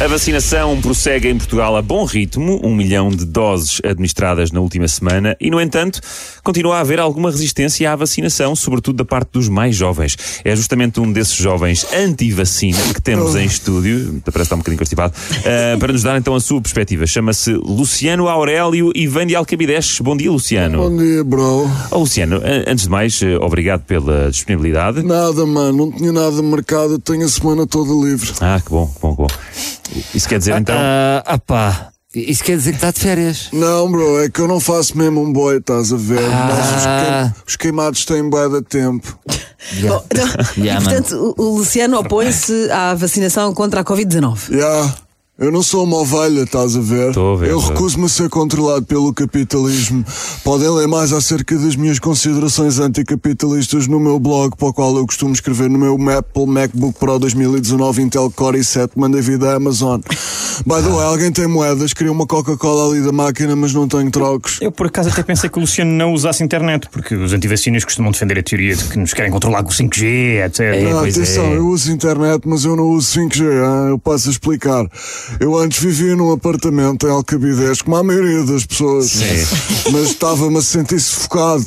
A vacinação prossegue em Portugal a bom ritmo, um milhão de doses administradas na última semana, e, no entanto, continua a haver alguma resistência à vacinação, sobretudo da parte dos mais jovens. É justamente um desses jovens anti-vacina que temos em estúdio, parece estar um bocadinho constipado, uh, para nos dar então a sua perspectiva. Chama-se Luciano Aurélio e vem de Alcabides. Bom dia, Luciano. Bom dia, bro. Oh, Luciano, antes de mais, uh, obrigado pela disponibilidade. Nada, mano, não tinha nada marcado, tenho a semana toda livre. Ah, que bom, que bom, que bom. Isso quer dizer então. Ah, ah pá. Isso quer dizer que está de férias? Não, bro, é que eu não faço mesmo um boy, estás a ver? Ah. Mas os, queim- os queimados têm bué de tempo. Yeah. Bom, então, Yeah, e, portanto, o o Luciano opõe-se à vacinação contra a Covid-19. Já, eu não sou uma ovelha, estás a ver? Tô a ver, eu recuso-me a ser controlado pelo capitalismo. Podem ler mais acerca das minhas considerações anticapitalistas no meu blog, para o qual eu costumo escrever no meu Apple MacBook Pro 2019 Intel Core i7, manda vida à Amazon. By the way, alguém tem moedas? Queria uma Coca-Cola ali da máquina, mas não tenho trocos. Eu por acaso até pensei que o Luciano não usasse internet, porque os antivacinas costumam defender a teoria de que nos querem controlar com o 5G, etc. Não, pois atenção, é. eu uso internet, mas eu não uso 5G, hein? eu passo a explicar. Eu antes vivia num apartamento em Alcabidez, como a maioria das pessoas, mas estava-me a sentir sufocado.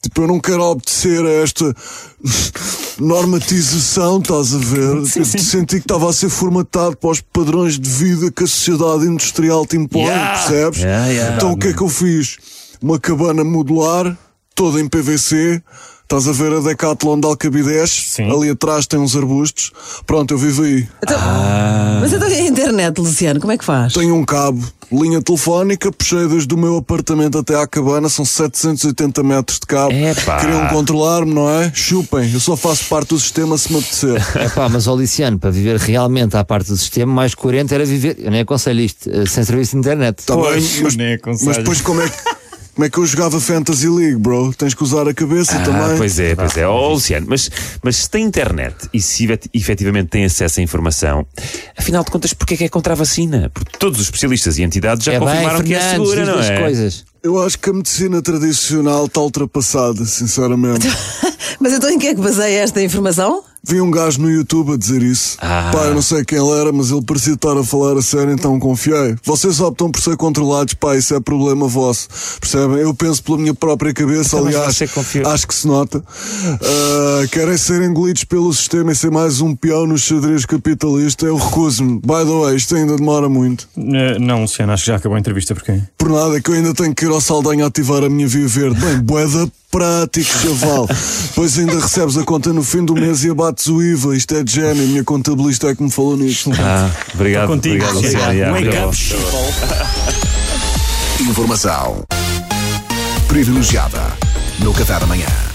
Tipo, eu não quero obedecer a esta normatização, estás a ver? Tipo, senti que estava a ser formatado para os padrões de vida que a sociedade industrial te impõe, Yeah. percebes? Yeah, yeah. Então o que é que eu fiz? Uma cabana modular, toda em PVC. Estás a ver a Decathlon de Alcabidez? Sim. Ali atrás tem uns arbustos. Pronto, eu vivo aí. Então, Ah. Mas então e a internet, Luciano, como é que faz? Tenho um cabo, linha telefónica, puxei desde o meu apartamento até à cabana, são 780 metros de cabo. Epá. Queriam controlar-me, não é? Chupem, eu só faço parte do sistema se me apetecer. É pá, mas ó Luciano, para viver realmente à parte do sistema, mais coerente era viver, eu nem aconselho isto, eh, sem serviço de internet. Tá Pois, bem, mas, nem aconselho. mas depois como é que. Como é que eu jogava Fantasy League, bro? Tens que usar a cabeça Ah, também. pois é, pois é. Oh, Luciano, mas, mas se tem internet e se efet- efetivamente tem acesso à informação, afinal de contas, porquê é que é contra a vacina? Porque todos os especialistas e entidades já é bem, confirmaram que é segura, não as é? coisas. Eu acho que a medicina tradicional está ultrapassada, sinceramente. Mas então em que é que baseia esta informação? Vi um gajo no YouTube a dizer isso. Ah. Pá, eu não sei quem ele era, mas ele parecia estar a falar a sério, então confiei. Vocês optam por ser controlados, pá, isso é problema vosso. Percebem? Eu penso pela minha própria cabeça, Então, mas aliás, acho que se nota. Ah, querem ser engolidos pelo sistema e ser mais um peão no xadrez capitalista, eu recuso-me. By the way, isto ainda demora muito. Eh, não, Luciano, acho que já acabou a entrevista, porquê? Por nada, é que eu ainda tenho que ir ao Saldanha ativar a minha via verde. Bem, boeda prático, chaval. Depois ainda recebes a conta no fim do mês e abates o IVA. Isto é de gênio. A minha contabilista é que me falou nisto. Ah, obrigado, Contigo, obrigado, Luciano. Luciano. Yeah, Wake obrigado. up. Informação privilegiada no Café da Manhã.